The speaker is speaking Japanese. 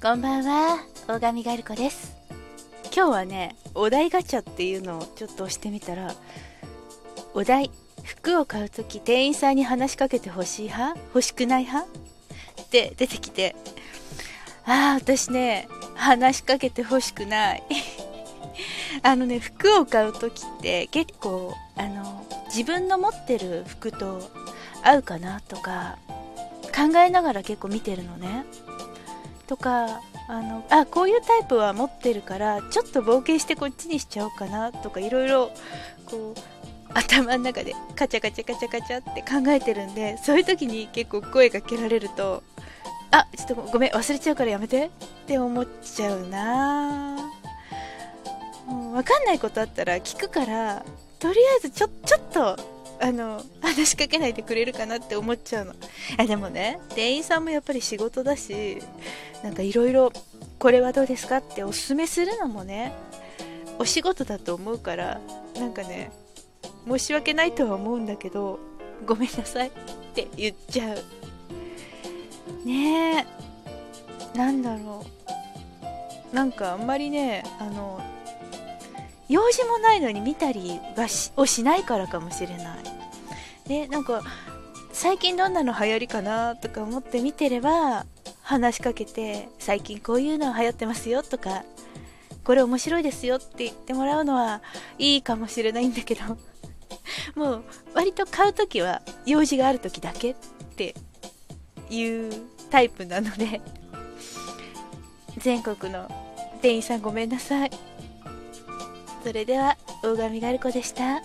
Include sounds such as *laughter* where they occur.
こんばんは、大神ガルコです。今日はね、お題ガチャっていうのをちょっと押してみたら、お題、服を買うとき店員さんに話しかけて欲しい派？欲しくない派？って出てきて、ああ、私ね、話しかけて欲しくない。*laughs* あのね、服を買うときって結構、あの、自分の持ってる服と合うかなとか、考えながら結構見てるのね。とかあのあこういうタイプは持ってるからちょっと冒険してこっちにしちゃおうかなとかいろいろこう頭の中でカチャカチャカチャカチャって考えてるんでそういう時に結構声かけられるとあちょっとごめん忘れちゃうからやめてって思っちゃうな。もう分かんないことあったら聞くからとりあえずちょちょっとあの話しかけないでくれるかなって思っちゃうの。あでもね店員さんもやっぱり仕事だしなんかいろいろこれはどうですかっておすすめするのもねお仕事だと思うからなんかね申し訳ないとは思うんだけどごめんなさいって言っちゃう。ねえなんだろう。なんかあんまりねあの用事もないのに見たりはしをしないからかもしれない。でなんか最近どんなの流行りかなとか思って見てれば話しかけて最近こういうの流行ってますよとかこれ面白いですよって言ってもらうのはいいかもしれないんだけど *laughs* もう割と買う時は用事がある時だけっていうタイプなので全国の店員さんごめんなさいそれでは大神ガルコでした。